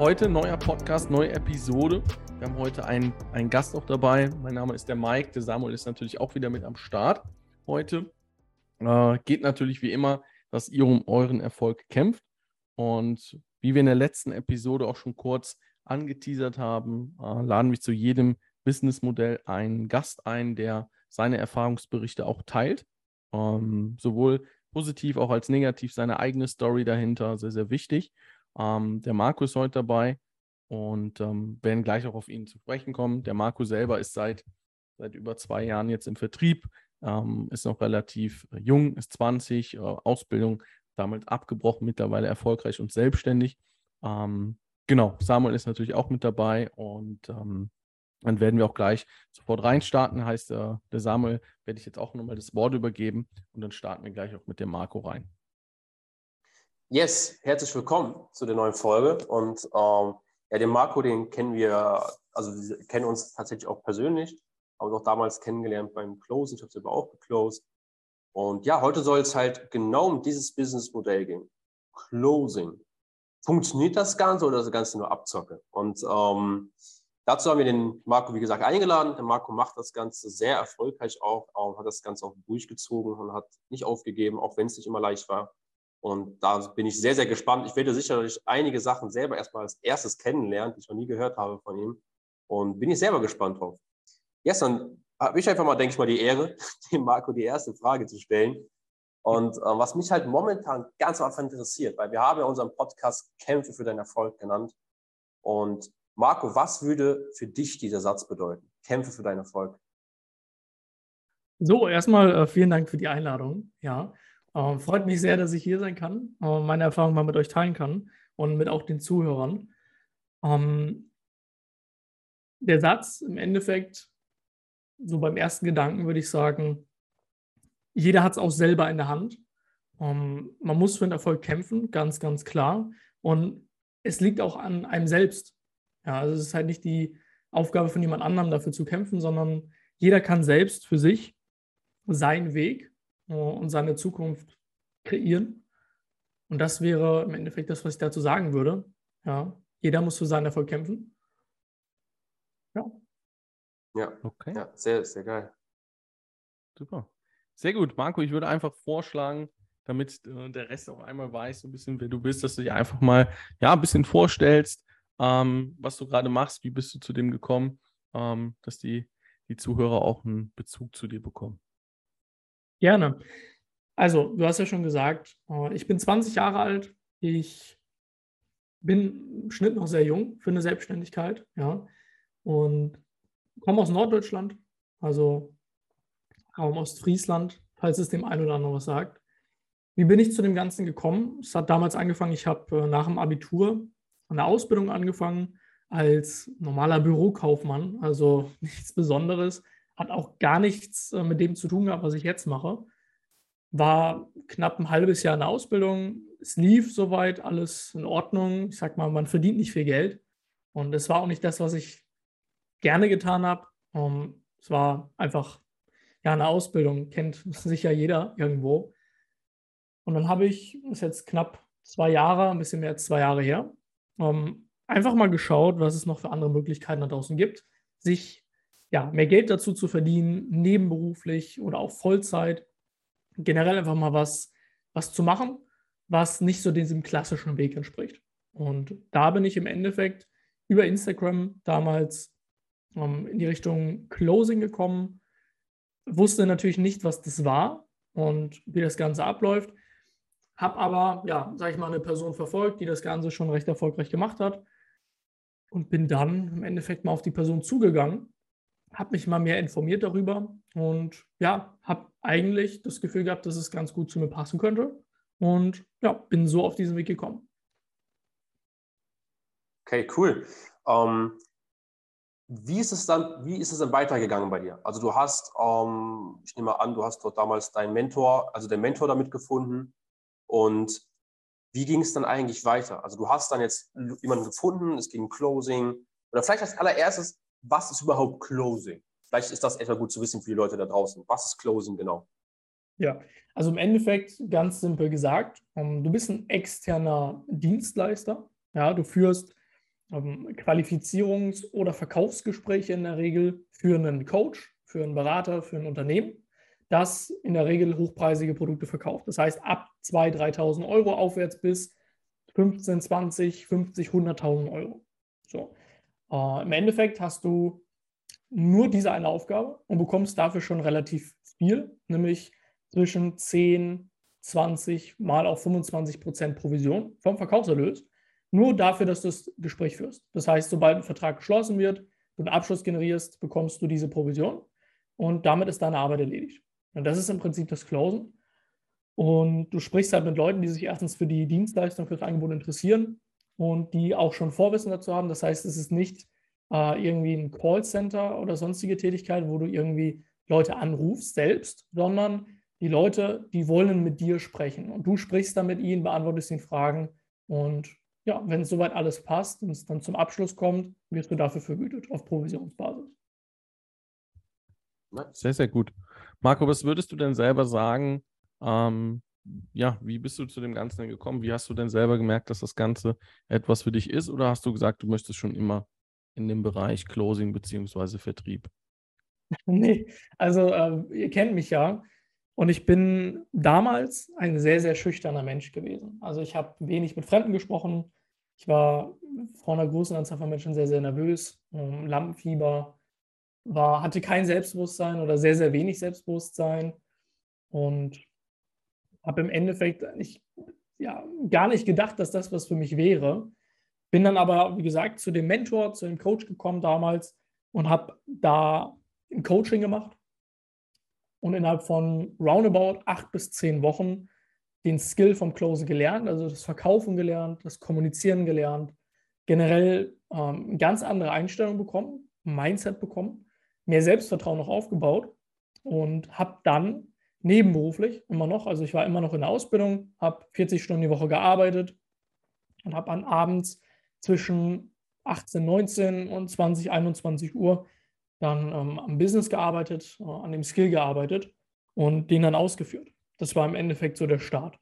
Heute neuer Podcast, neue Episode. Wir haben heute einen, einen Gast auch dabei. Mein Name ist der Mike. Der Samuel ist natürlich auch wieder mit am Start heute. Äh, geht natürlich wie immer, dass ihr um euren Erfolg kämpft. Und wie wir in der letzten Episode auch schon kurz angeteasert haben, äh, laden wir zu jedem Businessmodell einen Gast ein, der seine Erfahrungsberichte auch teilt. Ähm, sowohl positiv auch als negativ seine eigene Story dahinter, sehr, sehr wichtig. Ähm, der Marco ist heute dabei und ähm, werden gleich auch auf ihn zu sprechen kommen. Der Marco selber ist seit, seit über zwei Jahren jetzt im Vertrieb, ähm, ist noch relativ jung, ist 20, äh, Ausbildung damit abgebrochen, mittlerweile erfolgreich und selbstständig. Ähm, genau, Samuel ist natürlich auch mit dabei und ähm, dann werden wir auch gleich sofort reinstarten. Heißt, äh, der Samuel werde ich jetzt auch nochmal das Wort übergeben und dann starten wir gleich auch mit dem Marco rein. Yes, herzlich willkommen zu der neuen Folge. Und ähm, ja, den Marco, den kennen wir, also wir kennen uns tatsächlich auch persönlich, aber doch damals kennengelernt beim Closen. Ich habe selber auch geclosed. Und ja, heute soll es halt genau um dieses Businessmodell gehen. Closing. Funktioniert das Ganze oder ist das Ganze nur Abzocke? Und ähm, dazu haben wir den Marco, wie gesagt, eingeladen. Der Marco macht das Ganze sehr erfolgreich auch, auch hat das Ganze auch durchgezogen und hat nicht aufgegeben, auch wenn es nicht immer leicht war. Und da bin ich sehr, sehr gespannt. Ich werde sicherlich einige Sachen selber erstmal als erstes kennenlernen, die ich noch nie gehört habe von ihm. Und bin ich selber gespannt drauf. Dann habe ich einfach mal, denke ich mal, die Ehre, dem Marco die erste Frage zu stellen. Und äh, was mich halt momentan ganz am Anfang interessiert, weil wir haben ja unseren Podcast Kämpfe für deinen Erfolg genannt. Und Marco, was würde für dich dieser Satz bedeuten? Kämpfe für deinen Erfolg. So, erstmal äh, vielen Dank für die Einladung. Ja, äh, freut mich sehr, dass ich hier sein kann, äh, meine Erfahrung mal mit euch teilen kann und mit auch den Zuhörern. Ähm, der Satz im Endeffekt, so beim ersten Gedanken würde ich sagen, jeder hat es auch selber in der Hand. Ähm, man muss für den Erfolg kämpfen, ganz, ganz klar. Und es liegt auch an einem selbst. Ja, also es ist halt nicht die Aufgabe von jemand anderem dafür zu kämpfen, sondern jeder kann selbst für sich seinen Weg und seine Zukunft kreieren. Und das wäre im Endeffekt das, was ich dazu sagen würde. Ja, jeder muss für seinen Erfolg kämpfen. Ja. Ja, okay. Ja, sehr, sehr geil. Super. Sehr gut, Marco. Ich würde einfach vorschlagen, damit äh, der Rest auch einmal weiß, so ein bisschen, wer du bist, dass du dich einfach mal ja, ein bisschen vorstellst, ähm, was du gerade machst, wie bist du zu dem gekommen, ähm, dass die, die Zuhörer auch einen Bezug zu dir bekommen. Gerne. Also, du hast ja schon gesagt, äh, ich bin 20 Jahre alt. Ich bin im Schnitt noch sehr jung für eine Selbstständigkeit, ja. Und komme aus Norddeutschland, also Raum Ostfriesland, falls es dem einen oder anderen was sagt. Wie bin ich zu dem Ganzen gekommen? Es hat damals angefangen, ich habe äh, nach dem Abitur eine Ausbildung angefangen als normaler Bürokaufmann, also nichts Besonderes hat auch gar nichts äh, mit dem zu tun gehabt, was ich jetzt mache. War knapp ein halbes Jahr in der Ausbildung. Es lief soweit, alles in Ordnung. Ich sag mal, man verdient nicht viel Geld. Und es war auch nicht das, was ich gerne getan habe. Um, ähm, es war einfach ja eine Ausbildung, kennt sicher jeder irgendwo. Und dann habe ich, das ist jetzt knapp zwei Jahre, ein bisschen mehr als zwei Jahre her, um, ähm, einfach mal geschaut, was es noch für andere Möglichkeiten da draußen gibt, sich ja, mehr Geld dazu zu verdienen, nebenberuflich oder auch Vollzeit. Generell einfach mal was, was zu machen, was nicht so diesem klassischen Weg entspricht. Und da bin ich im Endeffekt über Instagram damals ähm, in die Richtung Closing gekommen, wusste natürlich nicht, was das war und wie das Ganze abläuft, habe aber, ja, sage ich mal, eine Person verfolgt, die das Ganze schon recht erfolgreich gemacht hat und bin dann im Endeffekt mal auf die Person zugegangen habe mich mal mehr informiert darüber und ja, habe eigentlich das Gefühl gehabt, dass es ganz gut zu mir passen könnte und ja, bin so auf diesen Weg gekommen. Okay, cool. Ähm, wie ist es dann, wie ist es dann weitergegangen bei dir? Also du hast, ähm, ich nehme an, du hast dort damals deinen Mentor, also den Mentor damit gefunden und wie ging es dann eigentlich weiter? Also du hast dann jetzt jemanden gefunden, es ging Closing oder vielleicht als allererstes, was ist überhaupt Closing? Vielleicht ist das etwa gut zu wissen für die Leute da draußen. Was ist Closing genau? Ja, also im Endeffekt ganz simpel gesagt, ähm, du bist ein externer Dienstleister. Ja, du führst ähm, Qualifizierungs- oder Verkaufsgespräche in der Regel für einen Coach, für einen Berater, für ein Unternehmen, das in der Regel hochpreisige Produkte verkauft. Das heißt, ab 2.000, 3.000 Euro aufwärts bis 15, 20, 50, 100.000 Euro. Äh, Im Endeffekt hast du nur diese eine Aufgabe und bekommst dafür schon relativ viel, nämlich zwischen 10, 20 mal auch 25 Prozent Provision vom Verkaufserlös. Nur dafür, dass du das Gespräch führst. Das heißt, sobald ein Vertrag geschlossen wird, du einen Abschluss generierst, bekommst du diese Provision und damit ist deine Arbeit erledigt. Und das ist im Prinzip das Closen. Und du sprichst halt mit Leuten, die sich erstens für die Dienstleistung, für das Angebot interessieren und die auch schon Vorwissen dazu haben. Das heißt, es ist nicht äh, irgendwie ein Callcenter oder sonstige Tätigkeit, wo du irgendwie Leute anrufst selbst, sondern die Leute, die wollen mit dir sprechen und du sprichst dann mit ihnen, beantwortest ihnen Fragen und ja, wenn soweit alles passt und es dann zum Abschluss kommt, wirst du dafür vergütet auf Provisionsbasis. Sehr, sehr gut. Marco, was würdest du denn selber sagen? Ähm, ja, wie bist du zu dem Ganzen gekommen? Wie hast du denn selber gemerkt, dass das Ganze etwas für dich ist? Oder hast du gesagt, du möchtest schon immer in dem Bereich Closing bzw. Vertrieb? Nee, also äh, ihr kennt mich ja. Und ich bin damals ein sehr, sehr schüchterner Mensch gewesen. Also ich habe wenig mit Fremden gesprochen. Ich war vor einer großen Anzahl von Menschen sehr, sehr nervös, ähm, Lampenfieber, war, hatte kein Selbstbewusstsein oder sehr, sehr wenig Selbstbewusstsein und habe im Endeffekt nicht, ja, gar nicht gedacht, dass das was für mich wäre. Bin dann aber, wie gesagt, zu dem Mentor, zu dem Coach gekommen damals und habe da ein Coaching gemacht und innerhalb von roundabout acht bis zehn Wochen den Skill vom Closen gelernt, also das Verkaufen gelernt, das Kommunizieren gelernt, generell ähm, eine ganz andere Einstellung bekommen, Mindset bekommen, mehr Selbstvertrauen noch aufgebaut und habe dann nebenberuflich immer noch, also ich war immer noch in der Ausbildung, habe 40 Stunden die Woche gearbeitet und habe an abends zwischen 18, 19 und 20, 21 Uhr dann ähm, am Business gearbeitet, äh, an dem Skill gearbeitet und den dann ausgeführt. Das war im Endeffekt so der Start.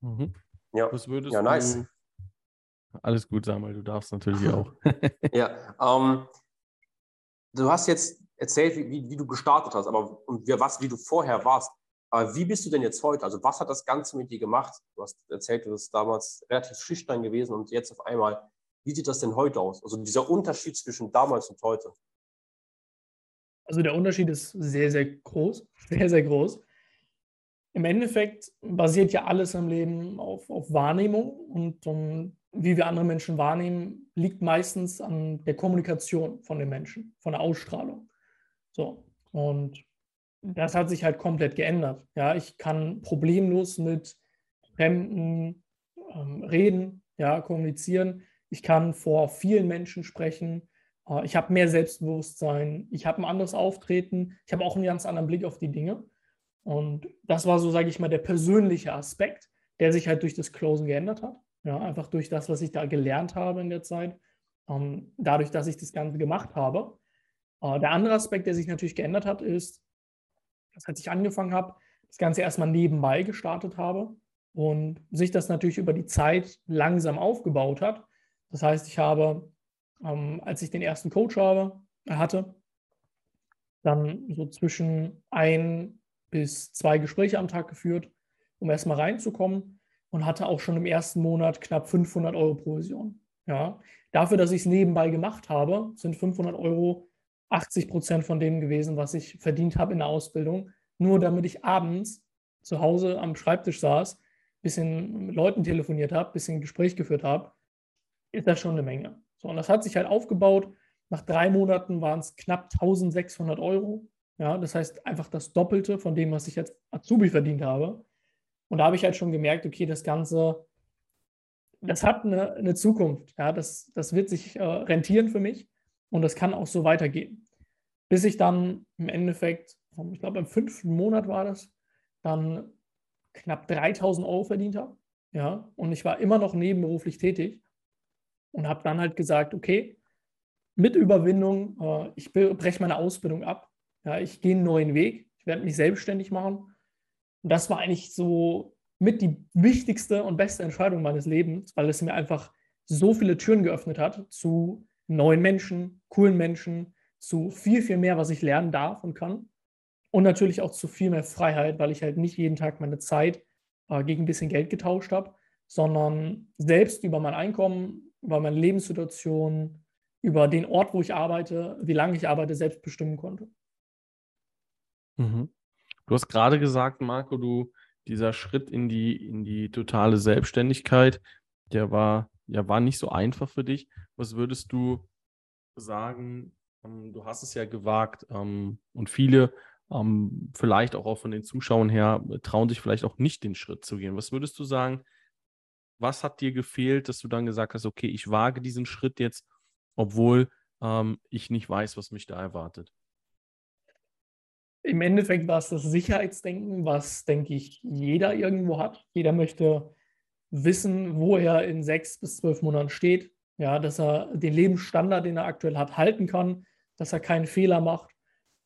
Mhm. Ja. Was würdest ja, nice. Du... Alles gut, Samuel, du darfst natürlich auch. ja, ähm, du hast jetzt erzählt, wie, wie, du gestartet hast, aber und was, wie du vorher warst. Aber wie bist du denn jetzt heute? Also was hat das Ganze mit dir gemacht? Du hast erzählt, du bist damals relativ schüchtern gewesen und jetzt auf einmal wie sieht das denn heute aus? Also dieser Unterschied zwischen damals und heute. Also der Unterschied ist sehr, sehr groß, sehr, sehr groß. Im Endeffekt basiert ja alles im Leben auf, auf Wahrnehmung und um, wie wir andere Menschen wahrnehmen, liegt meistens an der Kommunikation von den Menschen, von der Ausstrahlung. So, und das hat sich halt komplett geändert. Ja, ich kann problemlos mit Fremden ähm, reden, ja, kommunizieren ich kann vor vielen Menschen sprechen, äh, ich habe mehr Selbstbewusstsein, ich habe ein anderes Auftreten, ich habe auch einen ganz anderen Blick auf die Dinge. Und das war so, sage ich mal, der persönliche Aspekt, der sich halt durch das Closen geändert hat. Ja, einfach durch das, was ich da gelernt habe in der Zeit, ähm, dadurch, dass ich das Ganze gemacht habe. Äh, der andere Aspekt, der sich natürlich geändert hat, ist, dass als ich angefangen habe, das Ganze erstmal nebenbei gestartet habe und sich das natürlich über die Zeit langsam aufgebaut hat, das heißt, ich habe, ähm, als ich den ersten Coach habe, hatte, dann so zwischen ein bis zwei Gespräche am Tag geführt, um erstmal reinzukommen und hatte auch schon im ersten Monat knapp 500 Euro Provision. Ja. Dafür, dass ich es nebenbei gemacht habe, sind 500 Euro 80 Prozent von dem gewesen, was ich verdient habe in der Ausbildung, nur damit ich abends zu Hause am Schreibtisch saß, bisschen mit Leuten telefoniert habe, bisschen Gespräch geführt habe ist das schon eine Menge. So, und das hat sich halt aufgebaut. Nach drei Monaten waren es knapp 1600 Euro. Ja, das heißt einfach das Doppelte von dem, was ich als Azubi verdient habe. Und da habe ich halt schon gemerkt, okay, das Ganze, das hat eine, eine Zukunft. Ja, das, das wird sich äh, rentieren für mich und das kann auch so weitergehen. Bis ich dann im Endeffekt, ich glaube im fünften Monat war das, dann knapp 3000 Euro verdient habe. Ja, und ich war immer noch nebenberuflich tätig und habe dann halt gesagt, okay, mit Überwindung, äh, ich breche meine Ausbildung ab, ja, ich gehe einen neuen Weg, ich werde mich selbstständig machen. Und das war eigentlich so mit die wichtigste und beste Entscheidung meines Lebens, weil es mir einfach so viele Türen geöffnet hat zu neuen Menschen, coolen Menschen, zu viel, viel mehr, was ich lernen darf und kann. Und natürlich auch zu viel mehr Freiheit, weil ich halt nicht jeden Tag meine Zeit äh, gegen ein bisschen Geld getauscht habe, sondern selbst über mein Einkommen, über meine Lebenssituation, über den Ort, wo ich arbeite, wie lange ich arbeite, selbst bestimmen konnte. Mhm. Du hast gerade gesagt, Marco, du, dieser Schritt in die, in die totale Selbstständigkeit, der war, ja, war nicht so einfach für dich. Was würdest du sagen? Ähm, du hast es ja gewagt ähm, und viele, ähm, vielleicht auch, auch von den Zuschauern her, trauen sich vielleicht auch nicht den Schritt zu gehen. Was würdest du sagen? Was hat dir gefehlt, dass du dann gesagt hast, okay, ich wage diesen Schritt jetzt, obwohl ähm, ich nicht weiß, was mich da erwartet? Im Endeffekt war es das Sicherheitsdenken, was, denke ich, jeder irgendwo hat. Jeder möchte wissen, wo er in sechs bis zwölf Monaten steht. Ja, dass er den Lebensstandard, den er aktuell hat, halten kann, dass er keinen Fehler macht.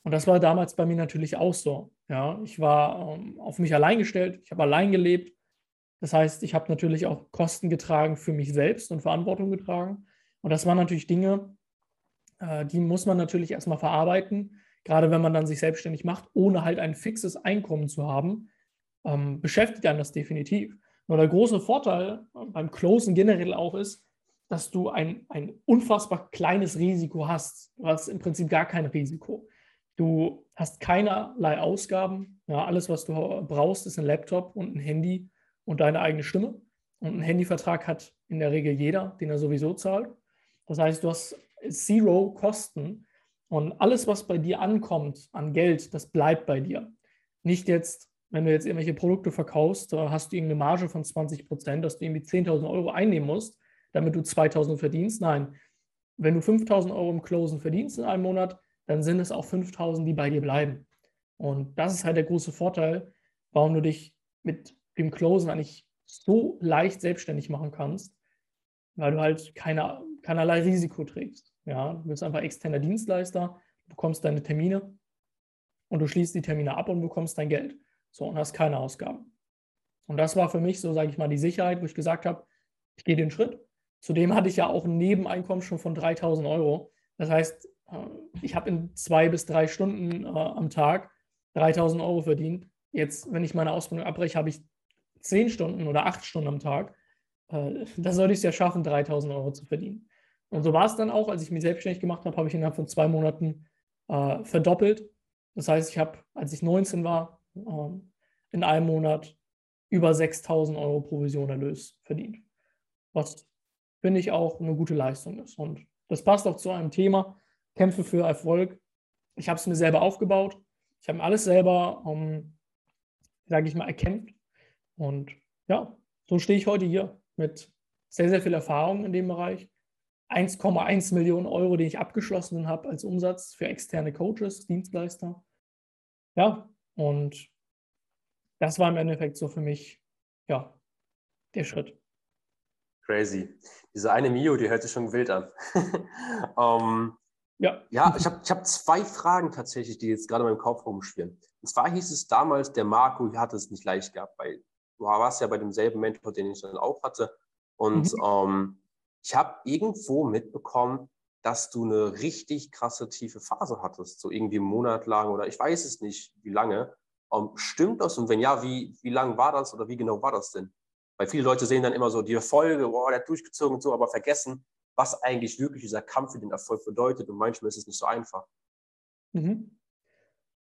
Und das war damals bei mir natürlich auch so. Ja, ich war ähm, auf mich allein gestellt, ich habe allein gelebt. Das heißt, ich habe natürlich auch Kosten getragen für mich selbst und Verantwortung getragen. Und das waren natürlich Dinge, äh, die muss man natürlich erstmal verarbeiten gerade wenn man dann sich selbstständig macht, ohne halt ein fixes Einkommen zu haben, ähm, beschäftigt einen das definitiv. Nur der große Vorteil beim Closen generell auch ist, dass du ein, ein unfassbar kleines Risiko hast. Du hast im Prinzip gar kein Risiko. Du hast keinerlei Ausgaben. Ja, alles, was du brauchst, ist ein Laptop und ein Handy und deine eigene Stimme. Und einen Handyvertrag hat in der Regel jeder, den er sowieso zahlt. Das heißt, du hast zero Kosten und alles, was bei dir ankommt an Geld, das bleibt bei dir. Nicht jetzt, wenn du jetzt irgendwelche Produkte verkaufst, hast du irgendeine Marge von 20 Prozent, dass du irgendwie 10.000 Euro einnehmen musst, damit du 2.000 verdienst. Nein, wenn du 5.000 Euro im Closen verdienst in einem Monat, dann sind es auch 5.000, die bei dir bleiben. Und das ist halt der große Vorteil, warum du dich mit dem Closen eigentlich so leicht selbstständig machen kannst, weil du halt keine, keinerlei Risiko trägst. Ja, du bist einfach externer Dienstleister, du bekommst deine Termine und du schließt die Termine ab und bekommst dein Geld. So, und hast keine Ausgaben. Und das war für mich so, sage ich mal, die Sicherheit, wo ich gesagt habe, ich gehe den Schritt. Zudem hatte ich ja auch ein Nebeneinkommen schon von 3000 Euro. Das heißt, äh, ich habe in zwei bis drei Stunden äh, am Tag 3000 Euro verdient. Jetzt, wenn ich meine Ausbildung abbreche, habe ich zehn Stunden oder acht Stunden am Tag. Äh, da sollte ich es ja schaffen, 3000 Euro zu verdienen. Und so war es dann auch, als ich mich selbstständig gemacht habe, habe ich innerhalb von zwei Monaten äh, verdoppelt. Das heißt, ich habe, als ich 19 war, in einem Monat über 6000 Euro Provision Erlös verdient. Was finde ich auch eine gute Leistung ist. Und das passt auch zu einem Thema, Kämpfe für Erfolg. Ich habe es mir selber aufgebaut. Ich habe alles selber, ähm, sage ich mal, erkämpft. Und ja, so stehe ich heute hier mit sehr, sehr viel Erfahrung in dem Bereich 1,1 Millionen Euro, den ich abgeschlossen habe als Umsatz für externe Coaches, Dienstleister. Ja, und das war im Endeffekt so für mich, ja, der Schritt. Crazy. Diese eine Mio, die hört sich schon wild an. um, ähm, ja. ja, ich habe ich hab zwei Fragen tatsächlich, die jetzt gerade in meinem Kopf rumschwirren. Und zwar hieß es damals, der Marco hat es nicht leicht gehabt, weil du warst ja bei demselben Mentor, den ich dann auch hatte. Und mhm. ähm, ich habe irgendwo mitbekommen, dass du eine richtig krasse tiefe Phase hattest, so irgendwie einen Monat lang oder ich weiß es nicht, wie lange. Um, ähm, stimmt das? Und wenn ja, wie, wie lang war das oder wie genau war das denn? Weil viele Leute sehen dann immer so die Erfolge, boah, der hat durchgezogen und so, aber vergessen, was eigentlich wirklich dieser Kampf für den Erfolg bedeutet. Und manchmal ist es nicht so einfach. Mhm.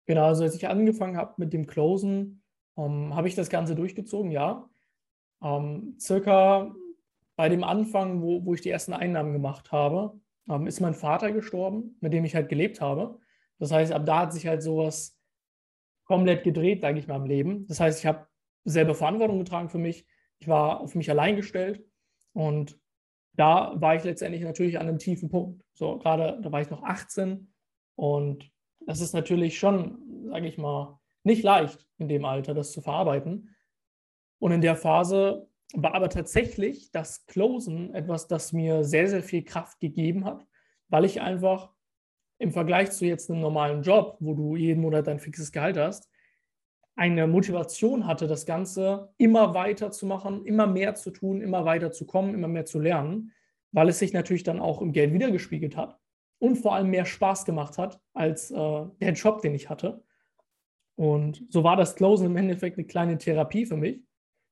Genau, also als ich angefangen habe mit dem Closen, ähm, habe ich das Ganze durchgezogen, ja. Ähm, circa bei dem Anfang, wo, wo ich die ersten Einnahmen gemacht habe, ähm, ist mein Vater gestorben, mit dem ich halt gelebt habe. Das heißt, ab da hat sich halt sowas komplett gedreht, sage ich mal, im Leben. Das heißt, ich habe selber Verantwortung getragen für mich. Ich war auf mich allein gestellt und da war ich letztendlich natürlich an einem tiefen Punkt. So, gerade da war ich noch 18 und das ist natürlich schon, sage ich mal, nicht leicht in dem Alter, das zu verarbeiten. Und in der Phase war aber tatsächlich das Closen etwas, das mir sehr, sehr viel Kraft gegeben hat, weil ich einfach im Vergleich zu jetzt einem normalen Job, wo du jeden Monat dein fixes Gehalt hast, eine Motivation hatte, das Ganze immer weiter zu machen, immer mehr zu tun, immer weiter zu kommen, immer mehr zu lernen. weil es sich natürlich dann auch im Geld wiedergespiegelt hat und vor allem mehr Spaß gemacht hat als äh, der Job, den ich hatte. Und so war das Closen im Endeffekt eine kleine Therapie für mich,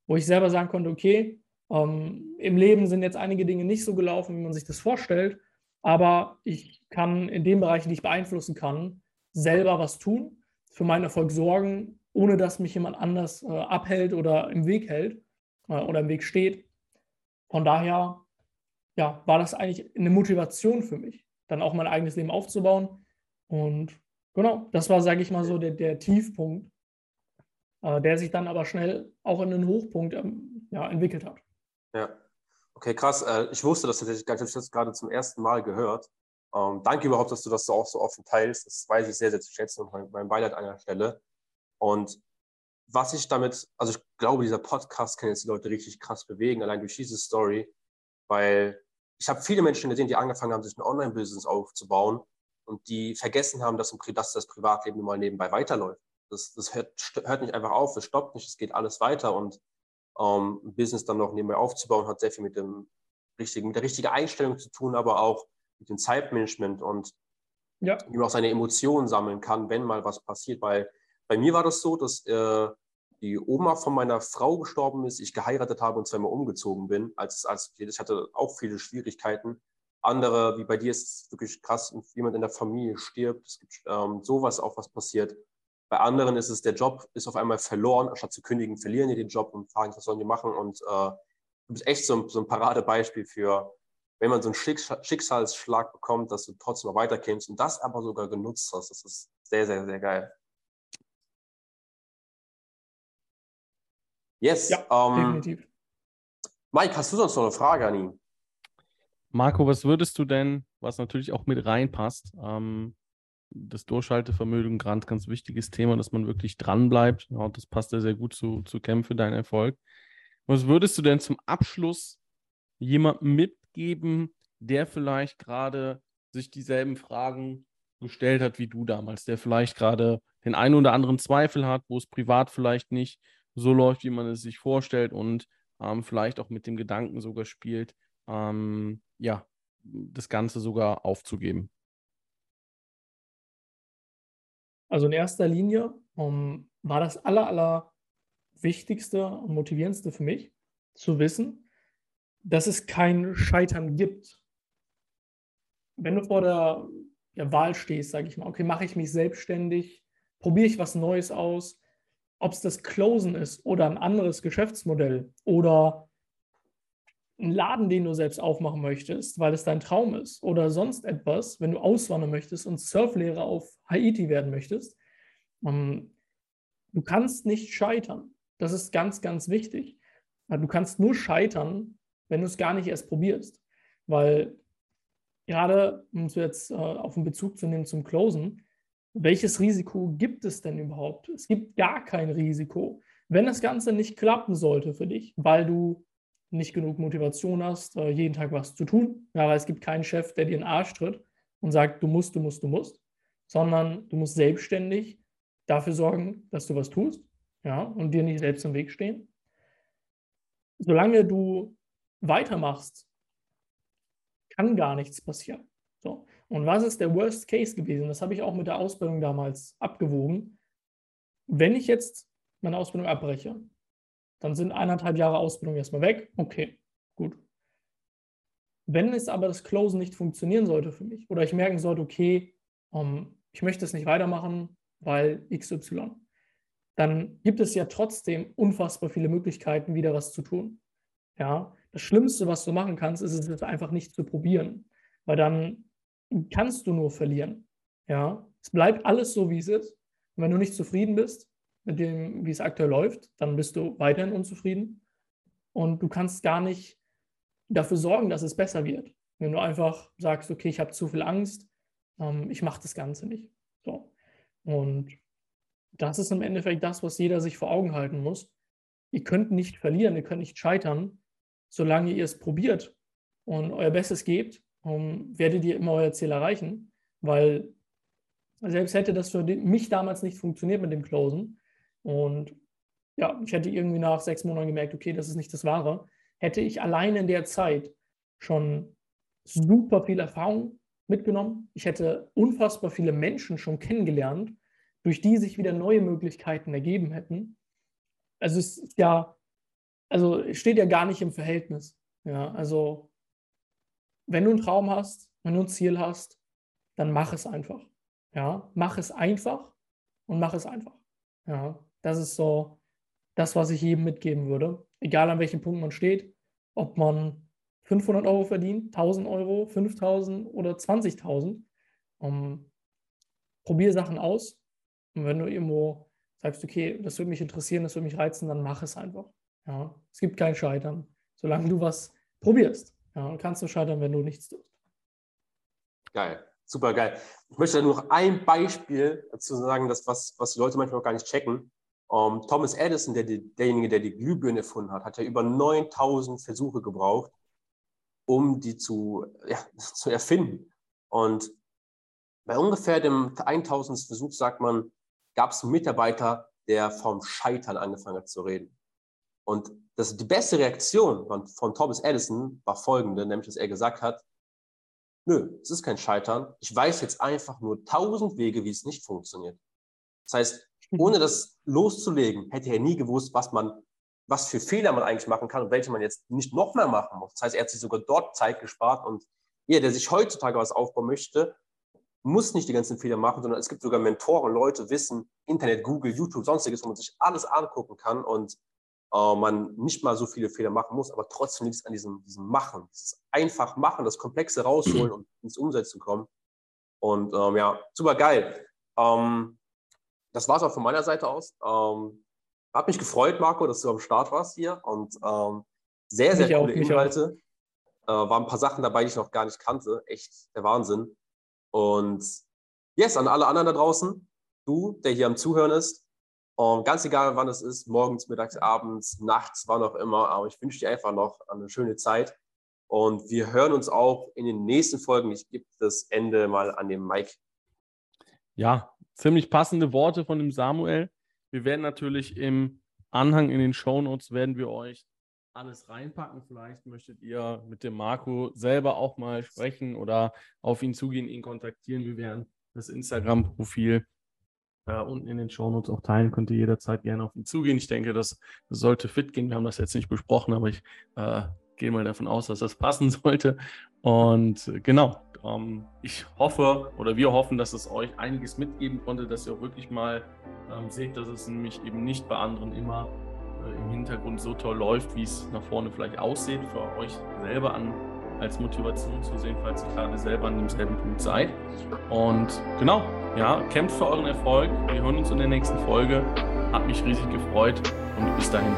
wo ich selber sagen konnte, okay, ähm, im Leben sind jetzt einige Dinge nicht so gelaufen, wie man sich das vorstellt, aber ich kann in den Bereichen, die ich beeinflussen kann, selber was tun, für meinen Erfolg sorgen, ohne dass mich jemand anders äh, abhält oder im Weg hält äh, oder im Weg steht. Von daher ja, war das eigentlich eine Motivation für mich, dann auch mein eigenes Leben aufzubauen. Und genau, das war, sage ich mal so, der, der Tiefpunkt, der sich dann aber schnell auch in einen Hochpunkt ähm, ja, entwickelt hat. Ja, okay, krass. Äh, ich wusste das tatsächlich gar nicht. Ich habe das gerade zum ersten Mal gehört. Ähm, danke überhaupt, dass du das so auch so offen teilst. Das weiß ich sehr, sehr zu schätzen und mein, Beileid an der Stelle. Und was ich damit, also ich glaube, dieser Podcast kann jetzt die Leute richtig krass bewegen, allein durch diese Story, weil ich habe viele Menschen gesehen, die angefangen haben, sich ein Online-Business aufzubauen und die vergessen haben, dass, das Privatleben mal nebenbei weiterläuft. Das, das hört, hört, nicht einfach auf, es stoppt nicht, es geht alles weiter und ähm, ein Business dann noch nebenbei aufzubauen, hat sehr viel mit, dem richtigen, mit der richtigen Einstellung zu tun, aber auch mit dem Zeitmanagement und ja. wie man auch seine Emotionen sammeln kann, wenn mal was passiert. Weil bei mir war das so, dass äh, die Oma von meiner Frau gestorben ist, ich geheiratet habe und zweimal umgezogen bin. Als, als ich hatte auch viele Schwierigkeiten. Andere, wie bei dir, ist es wirklich krass, wenn jemand in der Familie stirbt. Es gibt ähm, sowas auch, was passiert. Bei anderen ist es, der Job ist auf einmal verloren. Anstatt zu kündigen, verlieren die den Job und fragen, was sollen die machen. Und äh, du bist echt so ein, so ein Paradebeispiel für, wenn man so einen Schicksalsschlag bekommt, dass du trotzdem noch weiterkämpfst und das aber sogar genutzt hast. Das ist sehr, sehr, sehr geil. Yes. Ja, ähm, definitiv. Mike, hast du sonst noch eine Frage an ihn? Marco, was würdest du denn, was natürlich auch mit reinpasst, ähm, das Durchhaltevermögen, ganz, ganz wichtiges Thema, dass man wirklich dranbleibt. Ja, das passt ja sehr gut zu, zu Kämpfe, dein Erfolg. Was würdest du denn zum Abschluss jemandem mitgeben, der vielleicht gerade sich dieselben Fragen gestellt hat wie du damals, der vielleicht gerade den einen oder anderen Zweifel hat, wo es privat vielleicht nicht so läuft, wie man es sich vorstellt und ähm, vielleicht auch mit dem Gedanken sogar spielt, ähm, ja, das Ganze sogar aufzugeben? Also in erster Linie um, war das aller, aller Wichtigste und Motivierendste für mich, zu wissen, dass es kein Scheitern gibt. Wenn du vor der, der Wahl stehst, sage ich mal, okay, mache ich mich selbstständig, probiere ich was Neues aus, ob es das Closen ist oder ein anderes Geschäftsmodell oder ein Laden, den du selbst aufmachen möchtest, weil es dein Traum ist oder sonst etwas, wenn du auswandern möchtest und Surflehrer auf Haiti werden möchtest, ähm, du kannst nicht scheitern. Das ist ganz, ganz wichtig. Du kannst nur scheitern, wenn du es gar nicht erst probierst. Weil gerade, um es jetzt äh, auf den Bezug zu nehmen zum Closen, welches Risiko gibt es denn überhaupt? Es gibt gar kein Risiko. Wenn das Ganze nicht klappen sollte für dich, weil du nicht genug Motivation hast, äh, jeden Tag was zu tun, ja, weil es gibt keinen Chef, der dir in den Arsch tritt und sagt, du musst, du musst, du musst, sondern du musst selbstständig dafür sorgen, dass du was tust ja, und dir nicht selbst im Weg stehen. Solange du weitermachst, kann gar nichts passieren. So. Und was ist der Worst Case gewesen? Das habe ich auch mit der Ausbildung damals abgewogen. Wenn ich jetzt meine Ausbildung abbreche, dann sind eineinhalb Jahre Ausbildung erstmal weg. Okay, gut. Wenn es aber das Closen nicht funktionieren sollte für mich oder ich merken sollte, okay, um, ähm, ich möchte es nicht weitermachen, weil XY, dann gibt es ja trotzdem unfassbar viele Möglichkeiten, wieder was zu tun. Ja, das Schlimmste, was du machen kannst, ist es einfach nicht zu probieren, weil dann kannst du nur verlieren. Ja, es bleibt alles so, wie es ist. Und wenn du nicht zufrieden bist mit dem, wie es aktuell läuft, dann bist du weiterhin unzufrieden. Und du kannst gar nicht dafür sorgen, dass es besser wird. Wenn du einfach sagst, okay, ich habe zu viel Angst, ähm, ich mache das Ganze nicht. So. Und das ist im Endeffekt das, was jeder sich vor Augen halten muss. Ihr könnt nicht verlieren, ihr könnt nicht scheitern, solange ihr es probiert und euer Bestes gebt um, werdet ihr immer euer Ziel erreichen, weil selbst hätte das für mich damals nicht funktioniert mit dem Closen und ja, ich hätte irgendwie nach sechs Monaten gemerkt, okay, das ist nicht das Wahre, hätte ich allein in der Zeit schon super viel Erfahrung mitgenommen. Ich hätte unfassbar viele Menschen schon kennengelernt, durch die sich wieder neue Möglichkeiten ergeben hätten. Also es ist ja, also steht ja gar nicht im Verhältnis. Ja, also wenn du einen Traum hast, wenn du ein Ziel hast, dann mach es einfach. Ja, mach es einfach und mach es einfach. Ja, das ist so das, was ich jedem mitgeben würde. Egal an welchem Punkt man steht, ob man 500 Euro verdient, 1000 Euro, 5000 oder 20.000. Um, probier Sachen aus. Und wenn du irgendwo sagst, okay, das würde mich interessieren, das würde mich reizen, dann mach es einfach. Ja, es gibt kein Scheitern, solange du was probierst. Ja, kannst du scheitern, wenn du nichts tust. Geil, super geil. Ich möchte nur noch ein Beispiel dazu sagen, dass was, was die Leute manchmal noch gar nicht checken. Um, ähm, Thomas Edison, der, derjenige, der die Glühbirne erfunden hat, hat ja über 9000 Versuche gebraucht, um die zu, ja, zu erfinden. Und bei ungefähr dem 1000. Versuch, sagt man, gab es einen Mitarbeiter, der vom Scheitern angefangen hat zu reden. Und das, die beste Reaktion von, von Thomas Edison war folgende, nämlich dass er gesagt hat, nö, es ist kein Scheitern. Ich weiß jetzt einfach nur tausend Wege, wie es nicht funktioniert. Das heißt. Ohne das loszulegen, hätte er nie gewusst, was man, was für Fehler man eigentlich machen kann und welche man jetzt nicht noch mehr machen muss. Das heißt, er hat sich sogar dort Zeit gespart und jeder, der sich heutzutage was aufbauen möchte, muss nicht die ganzen Fehler machen, sondern es gibt sogar Mentoren, Leute, Wissen, Internet, Google, YouTube, sonstiges, wo man sich alles angucken kann und äh, man nicht mal so viele Fehler machen muss, aber trotzdem liegt es an diesem, diesem Machen. Dieses einfach machen, das Komplexe rausholen und ins Umsetzen kommen. Und ähm, ja, super geil. Ähm, das war es auch von meiner Seite aus. Ähm, hat mich gefreut, Marco, dass du am Start warst hier und ähm, sehr, sehr mich coole auch, Inhalte. Äh, waren ein paar Sachen dabei, die ich noch gar nicht kannte. Echt der Wahnsinn. Und yes, an alle anderen da draußen, du, der hier am Zuhören ist, und ganz egal, wann es ist, morgens, mittags, abends, nachts, wann auch immer, aber ich wünsche dir einfach noch eine schöne Zeit. Und wir hören uns auch in den nächsten Folgen. Ich gebe das Ende mal an den Mike. Ja, ziemlich passende Worte von dem Samuel. Wir werden natürlich im Anhang in den Shownotes werden wir euch alles reinpacken. Vielleicht möchtet ihr mit dem Marco selber auch mal sprechen oder auf ihn zugehen, ihn kontaktieren. Wir werden das Instagram-Profil äh, unten in den Shownotes auch teilen. Könnt ihr jederzeit gerne auf ihn zugehen. Ich denke, das, das sollte fit gehen. Wir haben das jetzt nicht besprochen, aber ich äh, gehe mal davon aus, dass das passen sollte. Und äh, genau, ähm, ich hoffe oder wir hoffen, dass es euch einiges mitgeben konnte, dass ihr auch wirklich mal ähm, seht, dass es nämlich eben nicht bei anderen immer äh, im Hintergrund so toll läuft, wie es nach vorne vielleicht aussieht, für euch selber an als Motivation zu sehen, falls ihr gerade selber an demselben Punkt seid. Und genau, ja, kämpft für euren Erfolg. Wir hören uns in der nächsten Folge. Hat mich riesig gefreut und bis dahin.